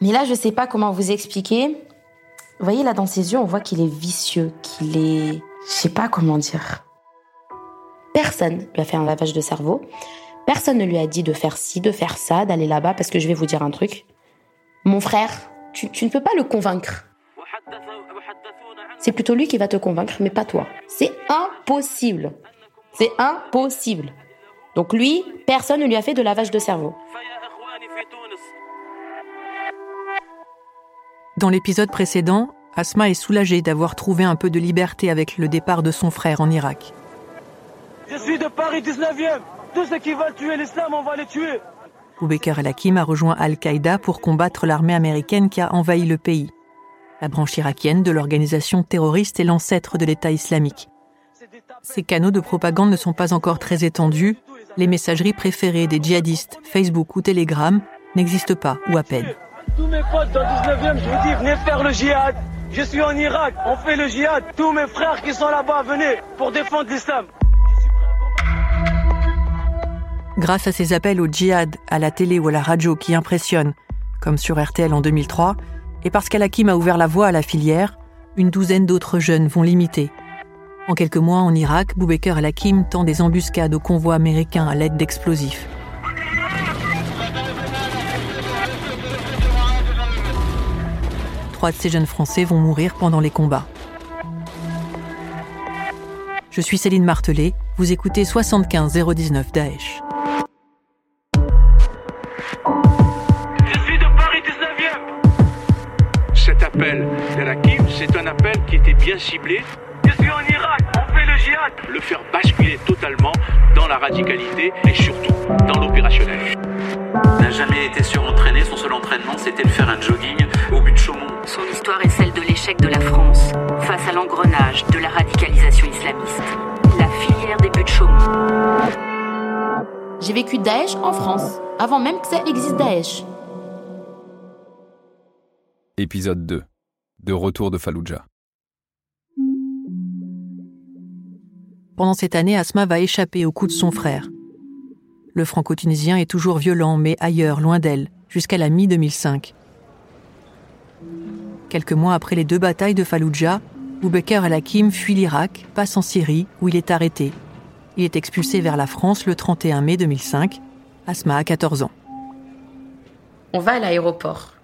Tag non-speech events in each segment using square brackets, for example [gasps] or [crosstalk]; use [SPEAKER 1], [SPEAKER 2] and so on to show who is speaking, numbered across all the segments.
[SPEAKER 1] Mais là, je sais pas comment vous expliquer. Vous voyez, là, dans ses yeux, on voit qu'il est vicieux, qu'il est. Je sais pas comment dire. Personne lui a fait un lavage de cerveau. Personne ne lui a dit de faire ci, de faire ça, d'aller là-bas, parce que je vais vous dire un truc. Mon frère, tu ne peux pas le convaincre. C'est plutôt lui qui va te convaincre, mais pas toi. C'est impossible. C'est impossible. Donc lui, personne ne lui a fait de lavage de cerveau.
[SPEAKER 2] Dans l'épisode précédent, Asma est soulagée d'avoir trouvé un peu de liberté avec le départ de son frère en Irak.
[SPEAKER 3] Je suis de Paris 19e. Tous ceux qui veulent tuer l'islam, on va les tuer.
[SPEAKER 2] Boubaker El-Hakim a rejoint Al-Qaïda pour combattre l'armée américaine qui a envahi le pays. La branche irakienne de l'organisation terroriste est l'ancêtre de l'État islamique. Ces canaux de propagande ne sont pas encore très étendus. Les messageries préférées des djihadistes, Facebook ou Telegram, n'existent pas ou à peine.
[SPEAKER 3] Tous mes potes dans 19e, je vous dis, venez faire le djihad. Je suis en Irak, on fait le djihad. Tous mes frères qui sont là-bas, venez pour défendre l'islam.
[SPEAKER 2] Grâce à ces appels au djihad à la télé ou à la radio qui impressionnent, comme sur RTL en 2003, et parce qu'Al-Hakim a ouvert la voie à la filière, une douzaine d'autres jeunes vont l'imiter. En quelques mois en Irak, Boubaker Al-Hakim tend des embuscades aux convois américains à l'aide d'explosifs. De ces jeunes Français vont mourir pendant les combats. Je suis Céline Martelet, vous écoutez 75 019 Daesh.
[SPEAKER 3] Je suis de Paris 19e.
[SPEAKER 4] Cet appel d'Al-Hakim, c'est un appel qui était bien ciblé,
[SPEAKER 3] Je suis en Irak, on fait le djihad.
[SPEAKER 4] le faire basculer totalement dans la radicalité et surtout dans l'opérationnel.
[SPEAKER 5] N'a jamais été surentraîné. Son seul entraînement, c'était de faire un jogging au but de Chaumont.
[SPEAKER 6] Son histoire est celle de l'échec de la France face à l'engrenage de la radicalisation islamiste. La filière des buts de Chaumont.
[SPEAKER 1] J'ai vécu Daesh en France, avant même que ça existe Daesh.
[SPEAKER 7] Épisode 2. De retour de Fallujah.
[SPEAKER 2] Pendant cette année, Asma va échapper aux coups de son frère. Le franco-tunisien est toujours violent, mais ailleurs, loin d'elle, jusqu'à la mi-2005. Quelques mois après les deux batailles de Fallujah, Boubaker El-Hakim fuit l'Irak, passe en Syrie, où il est arrêté. Il est expulsé vers la France le 31 mai 2005. Asma a 14 ans.
[SPEAKER 1] On va à l'aéroport.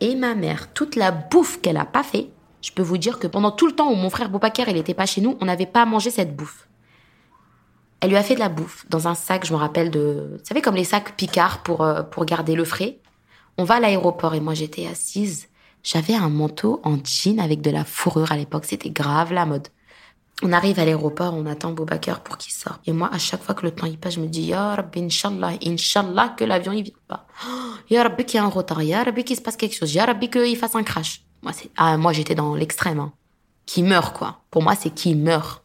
[SPEAKER 1] Et ma mère, toute la bouffe qu'elle a pas fait, je peux vous dire que pendant tout le temps où mon frère Boubacar il était pas chez nous, on n'avait pas mangé cette bouffe. Elle lui a fait de la bouffe dans un sac, je me rappelle de, vous savez comme les sacs Picard pour euh, pour garder le frais. On va à l'aéroport et moi j'étais assise. J'avais un manteau en jean avec de la fourrure à l'époque, c'était grave la mode. On arrive à l'aéroport, on attend Boubacar pour qu'il sorte. Et moi, à chaque fois que le temps y passe, je me dis, Ya Rabbi, Inch'Allah, Inch'Allah que l'avion il vient pas. [gasps] Ya Rabbi qu'il y a un retard, Ya Rabbi qu'il se passe quelque chose, Ya Rabbi qu'il fasse un crash. Moi, c'est, ah, moi, j'étais dans l'extrême, hein. Qui meurt, quoi. Pour moi, c'est qui meurt.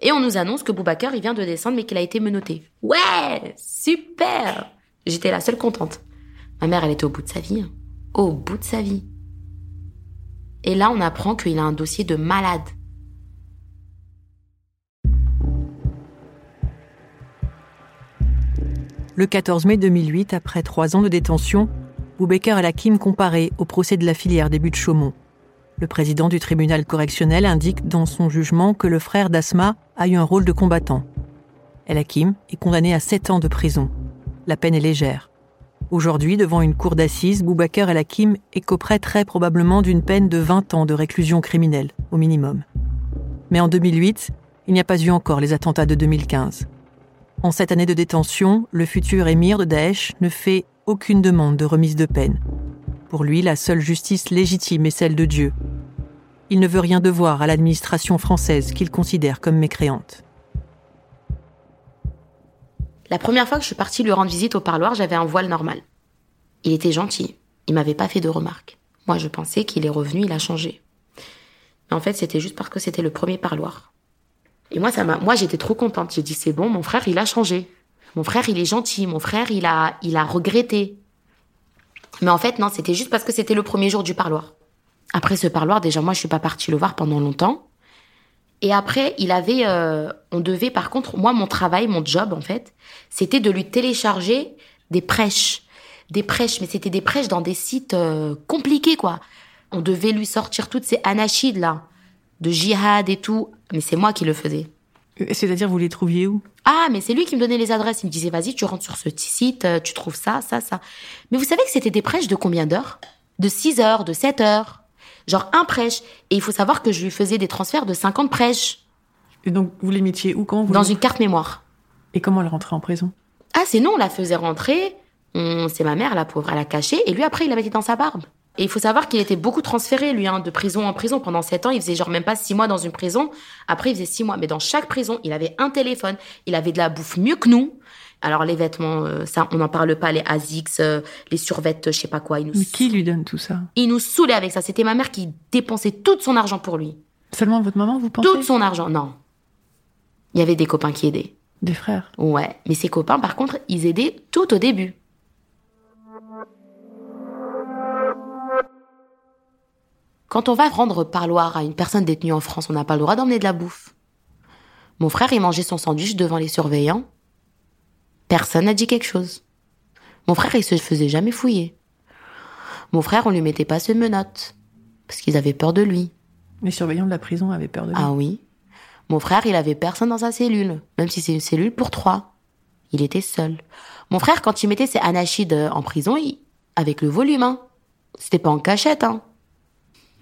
[SPEAKER 1] Et on nous annonce que Boubacar, il vient de descendre, mais qu'il a été menotté. Ouais! Super! J'étais la seule contente. Ma mère, elle était au bout de sa vie. hein. Au bout de sa vie. Et là, on apprend qu'il a un dossier de malade.
[SPEAKER 2] Le 14 mai 2008, après trois ans de détention, Boubaker El-Hakim comparé au procès de la filière des buts de Chaumont. Le président du tribunal correctionnel indique dans son jugement que le frère d'Asma a eu un rôle de combattant. El-Hakim est condamné à sept ans de prison. La peine est légère. Aujourd'hui, devant une cour d'assises, Boubaker El-Hakim écoperait très probablement d'une peine de 20 ans de réclusion criminelle, au minimum. Mais en 2008, il n'y a pas eu encore les attentats de 2015. En cette année de détention, le futur émir de Daesh ne fait aucune demande de remise de peine. Pour lui, la seule justice légitime est celle de Dieu. Il ne veut rien devoir à l'administration française qu'il considère comme mécréante.
[SPEAKER 1] La première fois que je suis partie lui rendre visite au parloir, j'avais un voile normal. Il était gentil. Il m'avait pas fait de remarques. Moi, je pensais qu'il est revenu, il a changé. Mais en fait, c'était juste parce que c'était le premier parloir. Et moi, ça m'a, moi, j'étais trop contente. J'ai dit, c'est bon, mon frère, il a changé. Mon frère, il est gentil. Mon frère, il a, il a regretté. Mais en fait, non, c'était juste parce que c'était le premier jour du parloir. Après ce parloir, déjà, moi, je suis pas partie le voir pendant longtemps. Et après, il avait, euh, on devait, par contre, moi, mon travail, mon job, en fait, c'était de lui télécharger des prêches. Des prêches, mais c'était des prêches dans des sites euh, compliqués, quoi. On devait lui sortir toutes ces anachides, là, de jihad et tout. Mais c'est moi qui le faisais.
[SPEAKER 2] C'est-à-dire, vous les trouviez où?
[SPEAKER 1] Ah, mais c'est lui qui me donnait les adresses. Il me disait, vas-y, tu rentres sur ce site, euh, tu trouves ça, ça, ça. Mais vous savez que c'était des prêches de combien d'heures? De 6 heures, de 7 heures. Genre un prêche. Et il faut savoir que je lui faisais des transferts de 50 prêches
[SPEAKER 2] Et donc, vous les mettiez où Comment vous
[SPEAKER 1] dans une carte mémoire.
[SPEAKER 2] Et comment elle rentrait en prison?
[SPEAKER 1] Ah, c'est non, on la faisait rentrer. C'est ma mère, la pauvre, elle a caché. Et lui, après, il la mettait dans sa barbe. Et il faut savoir qu'il était beaucoup transféré, lui, hein, de prison en prison. Pendant sept ans, il faisait genre même pas six mois dans une prison. Après, il faisait six mois. Mais dans chaque prison, il avait un téléphone. Il avait de la bouffe mieux que nous. Alors, les vêtements, euh, ça, on n'en parle pas. Les Asics, euh, les survêtes, je sais pas quoi. Il nous,
[SPEAKER 2] Mais qui lui donne tout ça?
[SPEAKER 1] Il nous saoulait avec ça. C'était ma mère qui dépensait tout son argent pour lui.
[SPEAKER 2] Seulement votre maman, vous pensez?
[SPEAKER 1] Tout son argent. Non. Il y avait des copains qui aidaient.
[SPEAKER 2] Des frères?
[SPEAKER 1] Ouais, mais ses copains, par contre, ils aidaient tout au début. Quand on va rendre parloir à une personne détenue en France, on n'a pas le droit d'emmener de la bouffe. Mon frère, il mangeait son sandwich devant les surveillants. Personne n'a dit quelque chose. Mon frère, il se faisait jamais fouiller. Mon frère, on lui mettait pas ce menottes. Parce qu'ils avaient peur de lui.
[SPEAKER 2] Les surveillants de la prison avaient peur de lui.
[SPEAKER 1] Ah oui. Mon frère, il avait personne dans sa cellule, même si c'est une cellule pour trois. Il était seul. Mon frère, quand il mettait ses anachides en prison, il... avec le volume, hein. C'était pas en cachette, hein.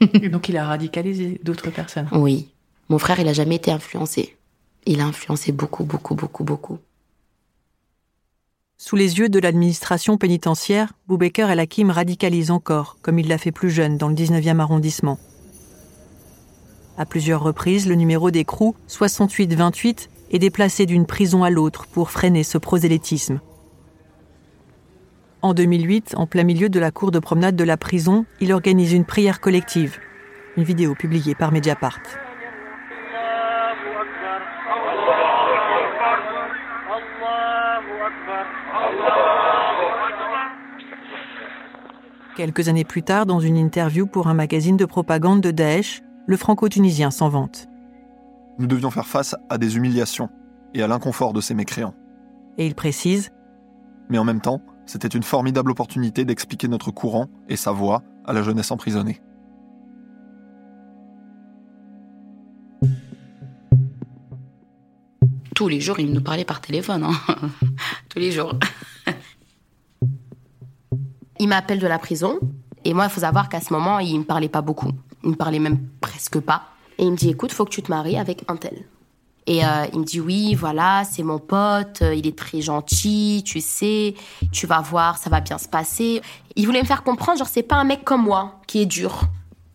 [SPEAKER 2] Et donc, il a radicalisé d'autres personnes.
[SPEAKER 1] Oui. Mon frère, il a jamais été influencé. Il a influencé beaucoup, beaucoup, beaucoup, beaucoup.
[SPEAKER 2] Sous les yeux de l'administration pénitentiaire, Boubaker El Hakim radicalise encore, comme il l'a fait plus jeune dans le 19e arrondissement. À plusieurs reprises, le numéro d'écrou 6828 est déplacé d'une prison à l'autre pour freiner ce prosélytisme. En 2008, en plein milieu de la cour de promenade de la prison, il organise une prière collective. Une vidéo publiée par Mediapart. Quelques années plus tard, dans une interview pour un magazine de propagande de Daesh, le franco-tunisien s'en vante.
[SPEAKER 8] Nous devions faire face à des humiliations et à l'inconfort de ces mécréants.
[SPEAKER 2] Et il précise
[SPEAKER 8] Mais en même temps, c'était une formidable opportunité d'expliquer notre courant et sa voix à la jeunesse emprisonnée.
[SPEAKER 1] Tous les jours, il nous parlait par téléphone, hein. [laughs] Tous les jours. [laughs] il m'appelle de la prison. Et moi, il faut savoir qu'à ce moment, il me parlait pas beaucoup. Il me parlait même presque pas. Et il me dit, écoute, faut que tu te maries avec un tel. Et euh, il me dit, oui, voilà, c'est mon pote, euh, il est très gentil, tu sais, tu vas voir, ça va bien se passer. Il voulait me faire comprendre, genre, c'est pas un mec comme moi, qui est dur.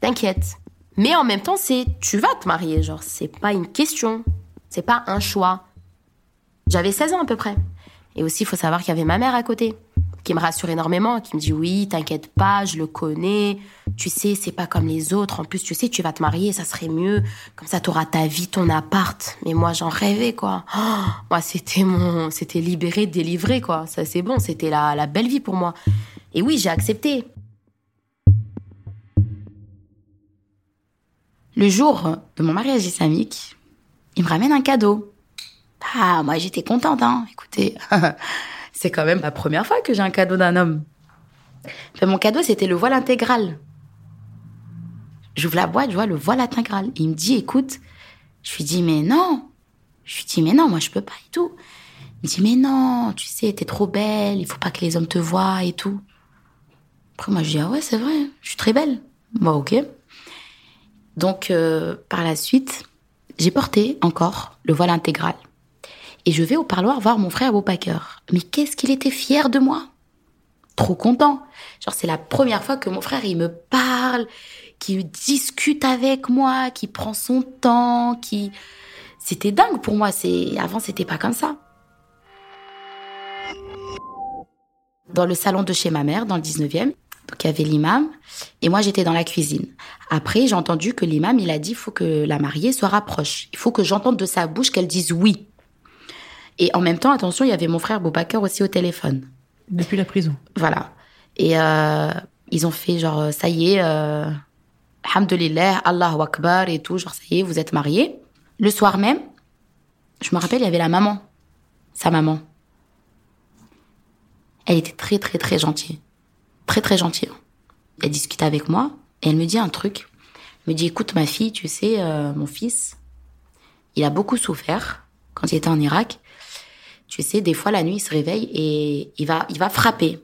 [SPEAKER 1] T'inquiète. Mais en même temps, c'est, tu vas te marier, genre, c'est pas une question. C'est pas un choix. J'avais 16 ans à peu près. Et aussi, il faut savoir qu'il y avait ma mère à côté, qui me rassure énormément, qui me dit oui, t'inquiète pas, je le connais. Tu sais, c'est pas comme les autres. En plus, tu sais, tu vas te marier, ça serait mieux. Comme ça, t'auras ta vie, ton appart. Mais moi, j'en rêvais, quoi. Oh, moi, c'était mon, c'était libéré, délivré, quoi. Ça, c'est bon. C'était la, la belle vie pour moi. Et oui, j'ai accepté. Le jour de mon mariage islamique, il me ramène un cadeau. Ah, moi j'étais contente, hein. Écoutez, [laughs] c'est quand même la première fois que j'ai un cadeau d'un homme. Enfin, mon cadeau, c'était le voile intégral. J'ouvre la boîte, je vois le voile intégral. Il me dit, écoute, je lui dis, mais non. Je lui dis, mais non, moi je peux pas et tout. Il me dit, mais non, tu sais, t'es trop belle, il faut pas que les hommes te voient et tout. Après, moi je dis, ah ouais, c'est vrai, je suis très belle. Bon, ok. Donc, euh, par la suite, j'ai porté encore le voile intégral. Et je vais au parloir voir mon frère Boubaker. Mais qu'est-ce qu'il était fier de moi Trop content. Genre, c'est la première fois que mon frère, il me parle, qui discute avec moi, qui prend son temps, qui... C'était dingue pour moi. C'est Avant, c'était pas comme ça. Dans le salon de chez ma mère, dans le 19e, donc il y avait l'imam, et moi j'étais dans la cuisine. Après, j'ai entendu que l'imam, il a dit, il faut que la mariée soit rapproche. Il faut que j'entende de sa bouche qu'elle dise oui. Et en même temps, attention, il y avait mon frère Boubacar aussi au téléphone.
[SPEAKER 2] Depuis la prison.
[SPEAKER 1] Voilà. Et euh, ils ont fait genre, ça y est, euh, Alhamdulillah, Allahu Akbar et tout, genre, ça y est, vous êtes mariés. Le soir même, je me rappelle, il y avait la maman, sa maman. Elle était très, très, très gentille. Très, très gentille. Elle discutait avec moi et elle me dit un truc. Elle me dit, écoute, ma fille, tu sais, euh, mon fils, il a beaucoup souffert quand il était en Irak. Tu sais, des fois, la nuit, il se réveille et il va, il va frapper.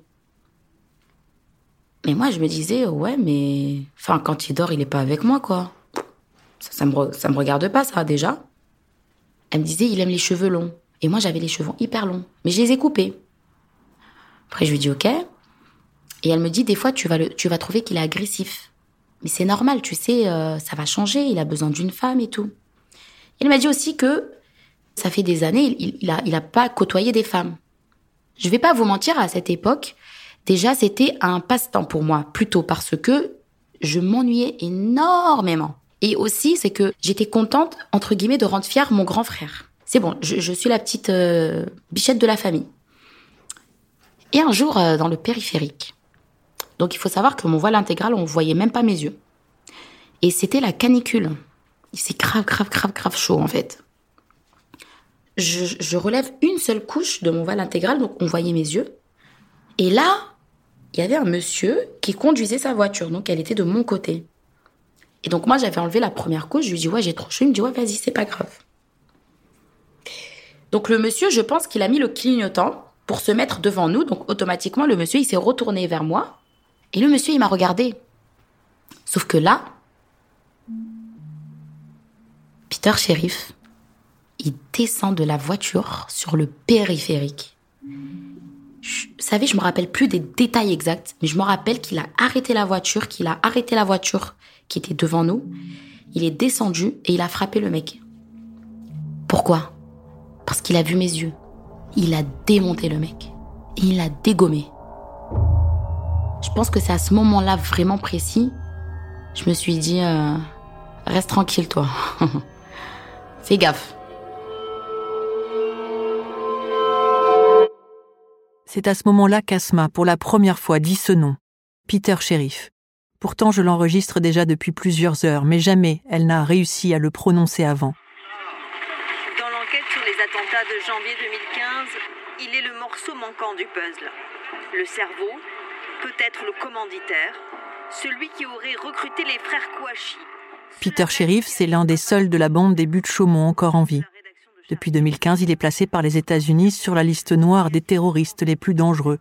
[SPEAKER 1] Mais moi, je me disais, ouais, mais, enfin, quand il dort, il est pas avec moi, quoi. Ça, ça me, ça me regarde pas, ça, déjà. Elle me disait, il aime les cheveux longs. Et moi, j'avais les cheveux hyper longs. Mais je les ai coupés. Après, je lui dis, ok. Et elle me dit, des fois, tu vas, le, tu vas trouver qu'il est agressif. Mais c'est normal, tu sais, euh, ça va changer. Il a besoin d'une femme et tout. Elle m'a dit aussi que ça fait des années, il, il, a, il a pas côtoyé des femmes. Je vais pas vous mentir, à cette époque, déjà, c'était un passe-temps pour moi, plutôt parce que je m'ennuyais énormément. Et aussi, c'est que j'étais contente, entre guillemets, de rendre fier mon grand frère. C'est bon, je, je suis la petite euh, bichette de la famille. Et un jour, euh, dans le périphérique, donc il faut savoir que mon voile intégral, on voyait même pas mes yeux. Et c'était la canicule. C'est grave, grave, grave, grave chaud en fait. Je, relève une seule couche de mon voile intégral, donc on voyait mes yeux. Et là, il y avait un monsieur qui conduisait sa voiture, donc elle était de mon côté. Et donc moi, j'avais enlevé la première couche, je lui dis ouais, j'ai trop chaud, il me dit ouais, vas-y, c'est pas grave. Donc le monsieur, je pense qu'il a mis le clignotant pour se mettre devant nous, donc automatiquement, le monsieur, il s'est retourné vers moi, et le monsieur, il m'a regardé. Sauf que là, Peter Sheriff, il descend de la voiture sur le périphérique. Je, vous savez, je me rappelle plus des détails exacts, mais je me rappelle qu'il a arrêté la voiture, qu'il a arrêté la voiture qui était devant nous. Il est descendu et il a frappé le mec. Pourquoi? Parce qu'il a vu mes yeux. Il a démonté le mec. Il a dégommé. Je pense que c'est à ce moment-là vraiment précis, je me suis dit, euh, reste tranquille toi. [laughs] Fais gaffe.
[SPEAKER 2] C'est à ce moment-là qu'Asma, pour la première fois, dit ce nom, Peter Sheriff. Pourtant, je l'enregistre déjà depuis plusieurs heures, mais jamais elle n'a réussi à le prononcer avant.
[SPEAKER 9] Dans l'enquête sur les attentats de janvier 2015, il est le morceau manquant du puzzle. Le cerveau, peut-être le commanditaire, celui qui aurait recruté les frères Kouachi.
[SPEAKER 2] Peter Sheriff, c'est l'un des seuls de la bande des buts de Chaumont encore en vie. Depuis 2015, il est placé par les États-Unis sur la liste noire des terroristes les plus dangereux.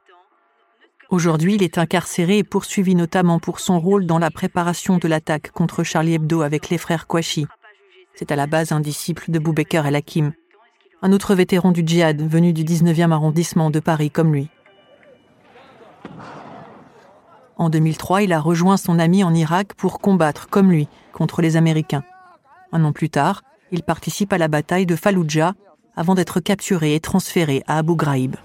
[SPEAKER 2] Aujourd'hui, il est incarcéré et poursuivi notamment pour son rôle dans la préparation de l'attaque contre Charlie Hebdo avec les frères Kouachi. C'est à la base un disciple de Boubacar El Hakim, un autre vétéran du djihad venu du 19e arrondissement de Paris comme lui. En 2003, il a rejoint son ami en Irak pour combattre, comme lui, contre les Américains. Un an plus tard, il participe à la bataille de Fallujah avant d'être capturé et transféré à Abu Ghraib.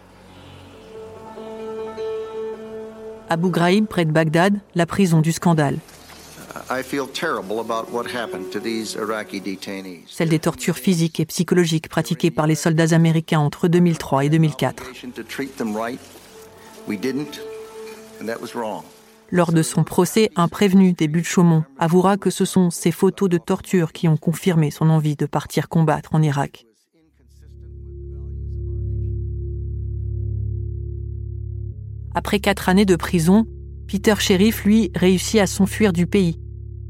[SPEAKER 2] Abu Ghraib, près de Bagdad, la prison du scandale. Celle des tortures physiques et psychologiques pratiquées par les soldats américains entre 2003 et 2004. Lors de son procès, un prévenu des buts de Chaumont avouera que ce sont ces photos de torture qui ont confirmé son envie de partir combattre en Irak. Après quatre années de prison, Peter Sheriff, lui, réussit à s'enfuir du pays.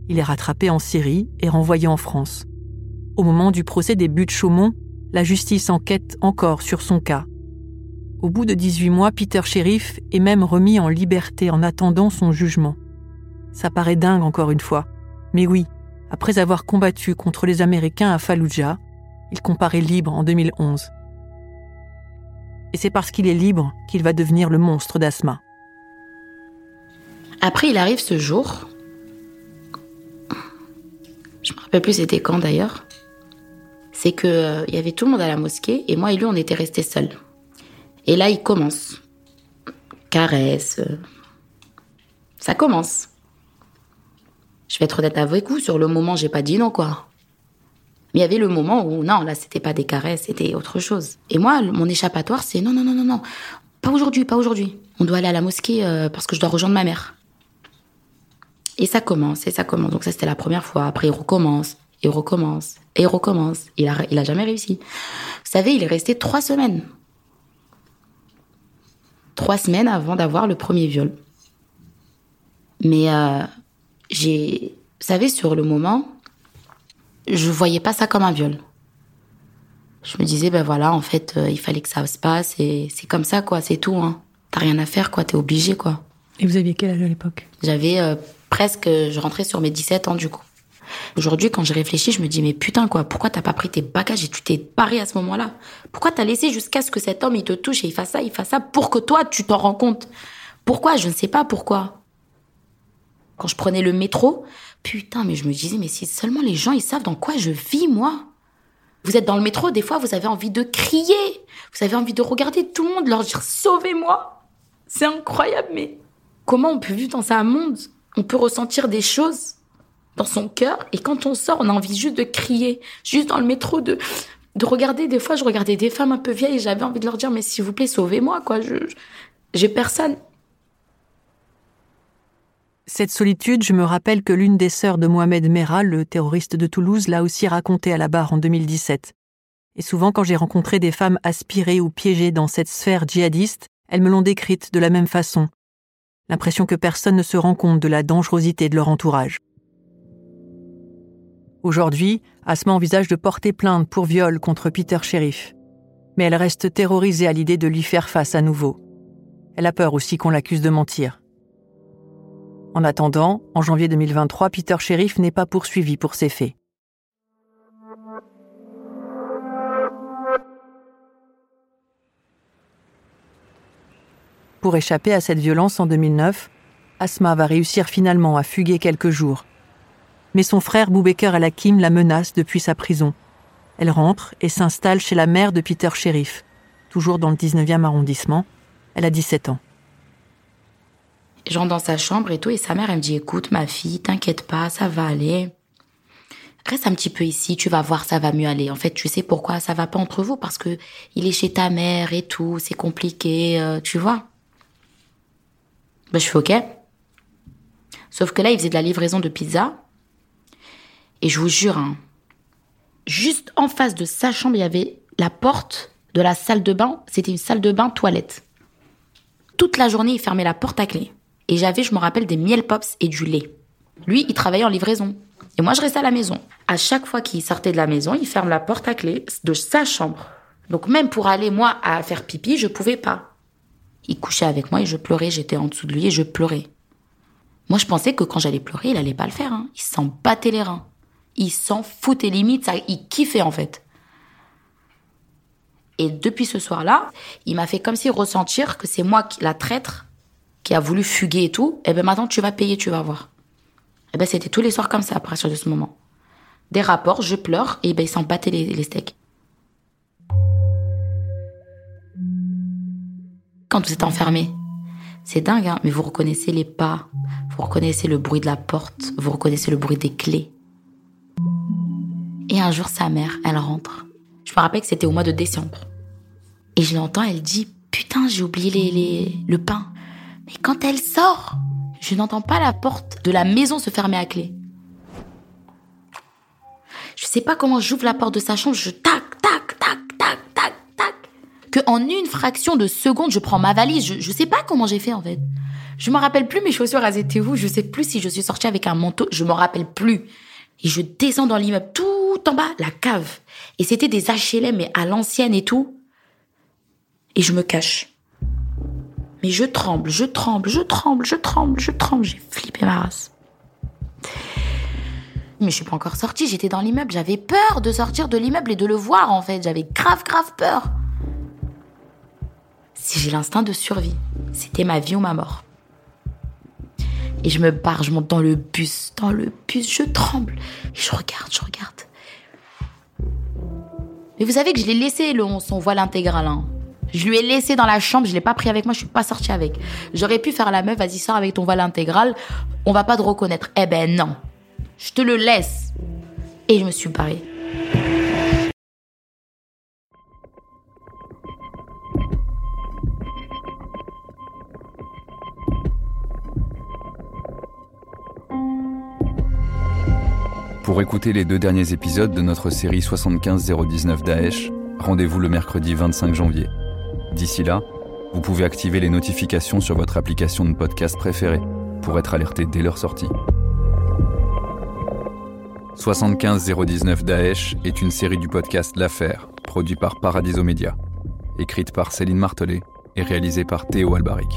[SPEAKER 2] Il est rattrapé en Syrie et renvoyé en France. Au moment du procès des buts de Chaumont, la justice enquête encore sur son cas. Au bout de 18 mois, Peter Sheriff est même remis en liberté en attendant son jugement. Ça paraît dingue encore une fois. Mais oui, après avoir combattu contre les Américains à Fallujah, il comparaît libre en 2011. Et c'est parce qu'il est libre qu'il va devenir le monstre d'Asma.
[SPEAKER 1] Après, il arrive ce jour. Je me rappelle plus c'était quand d'ailleurs. C'est que euh, y avait tout le monde à la mosquée et moi et lui on était restés seuls. Et là, il commence. Caresse. Ça commence. Je vais être honnête avec vous, sur le moment, j'ai pas dit non, quoi. Mais il y avait le moment où, non, là, c'était pas des caresses, c'était autre chose. Et moi, mon échappatoire, c'est non, non, non, non, non. Pas aujourd'hui, pas aujourd'hui. On doit aller à la mosquée euh, parce que je dois rejoindre ma mère. Et ça commence, et ça commence. Donc ça, c'était la première fois. Après, il recommence, il recommence, et il recommence. Il a, il a jamais réussi. Vous savez, il est resté trois semaines. Trois semaines avant d'avoir le premier viol. Mais euh, j'ai, vous savez, sur le moment, je voyais pas ça comme un viol. Je me disais, ben voilà, en fait, euh, il fallait que ça se passe et c'est comme ça, quoi, c'est tout, hein. T'as rien à faire, quoi, t'es obligé, quoi.
[SPEAKER 2] Et vous aviez quel âge à l'époque?
[SPEAKER 1] J'avais euh, presque, je rentrais sur mes 17 ans, du coup. Aujourd'hui, quand je réfléchis, je me dis, mais putain, quoi, pourquoi t'as pas pris tes bagages et tu t'es barré à ce moment-là? Pourquoi t'as laissé jusqu'à ce que cet homme, il te touche et il fasse ça, il fasse ça, pour que toi, tu t'en rends compte? Pourquoi? Je ne sais pas pourquoi. Quand je prenais le métro, putain, mais je me disais, mais si seulement les gens, ils savent dans quoi je vis, moi vous êtes dans le métro, des fois, vous avez envie de crier. Vous avez envie de regarder tout le monde, leur dire sauvez-moi. C'est incroyable, mais comment on peut vivre dans un monde On peut ressentir des choses dans son cœur et quand on sort, on a envie juste de crier, juste dans le métro, de de regarder. Des fois, je regardais des femmes un peu vieilles et j'avais envie de leur dire mais s'il vous plaît, sauvez-moi, quoi. Je j'ai personne.
[SPEAKER 2] Cette solitude, je me rappelle que l'une des sœurs de Mohamed Merah, le terroriste de Toulouse, l'a aussi racontée à la barre en 2017. Et souvent, quand j'ai rencontré des femmes aspirées ou piégées dans cette sphère djihadiste, elles me l'ont décrite de la même façon. L'impression que personne ne se rend compte de la dangerosité de leur entourage. Aujourd'hui, Asma envisage de porter plainte pour viol contre Peter Sheriff. Mais elle reste terrorisée à l'idée de lui faire face à nouveau. Elle a peur aussi qu'on l'accuse de mentir. En attendant, en janvier 2023, Peter Sheriff n'est pas poursuivi pour ces faits. Pour échapper à cette violence en 2009, Asma va réussir finalement à fuguer quelques jours. Mais son frère Boubaker El Hakim la menace depuis sa prison. Elle rentre et s'installe chez la mère de Peter Sheriff, toujours dans le 19e arrondissement. Elle a 17 ans.
[SPEAKER 1] Je rentre dans sa chambre et tout, et sa mère, elle me dit, écoute, ma fille, t'inquiète pas, ça va aller. Reste un petit peu ici, tu vas voir, ça va mieux aller. En fait, tu sais pourquoi ça va pas entre vous, parce que il est chez ta mère et tout, c'est compliqué, euh, tu vois. Ben, je fais ok. Sauf que là, il faisait de la livraison de pizza. Et je vous jure, hein, juste en face de sa chambre, il y avait la porte de la salle de bain. C'était une salle de bain toilette. Toute la journée, il fermait la porte à clé. Et j'avais, je me rappelle, des miel pops et du lait. Lui, il travaillait en livraison. Et moi, je restais à la maison. À chaque fois qu'il sortait de la maison, il ferme la porte à clé de sa chambre. Donc même pour aller, moi, à faire pipi, je pouvais pas. Il couchait avec moi et je pleurais. J'étais en dessous de lui et je pleurais. Moi, je pensais que quand j'allais pleurer, il allait pas le faire. Hein. Il s'en battait les reins. Il s'en foutait limite. Ça, il kiffait, en fait. Et depuis ce soir-là, il m'a fait comme si ressentir que c'est moi, qui- la traître, qui a voulu fuguer et tout. Et ben maintenant, tu vas payer, tu vas voir. Et ben c'était tous les soirs comme ça à partir de ce moment. Des rapports, je pleure, et ben il s'en battait les, les steaks. Quand vous êtes enfermé, c'est dingue, hein, mais vous reconnaissez les pas, vous reconnaissez le bruit de la porte, vous reconnaissez le bruit des clés. Et un jour, sa mère, elle rentre. Je me rappelle que c'était au mois de décembre. Et je l'entends, elle dit Putain, j'ai oublié le pain. Mais quand elle sort, je n'entends pas la porte de la maison se fermer à clé. Je sais pas comment j'ouvre la porte de sa chambre, je tac, tac, tac, tac, tac, tac. Que en une fraction de seconde, je prends ma valise. Je, je sais pas comment j'ai fait en fait. Je me rappelle plus mes chaussures, elles étaient où. Je sais plus si je suis sortie avec un manteau. Je m'en rappelle plus. Et je descends dans l'immeuble, tout en bas, la cave. Et c'était des HLM, mais à l'ancienne et tout. Et je me cache. Mais je tremble, je tremble, je tremble, je tremble, je tremble. J'ai flippé ma race. Mais je suis pas encore sortie, j'étais dans l'immeuble. J'avais peur de sortir de l'immeuble et de le voir, en fait. J'avais grave, grave peur. Si j'ai l'instinct de survie, c'était ma vie ou ma mort. Et je me barre, je monte dans le bus. Dans le bus, je tremble. Et je regarde, je regarde. Mais vous savez que je l'ai laissé, le, son voile intégral. hein. Je lui ai laissé dans la chambre, je l'ai pas pris avec moi, je suis pas sortie avec. J'aurais pu faire la meuf, vas-y, sors avec ton voile intégral, on va pas te reconnaître. Eh ben non. Je te le laisse. Et je me suis barrée.
[SPEAKER 7] Pour écouter les deux derniers épisodes de notre série 75019 Daesh, rendez-vous le mercredi 25 janvier. D'ici là, vous pouvez activer les notifications sur votre application de podcast préférée pour être alerté dès leur sortie. 75019 Daesh est une série du podcast L'Affaire, produit par Paradiso Media, écrite par Céline Martelet et réalisée par Théo Albaric.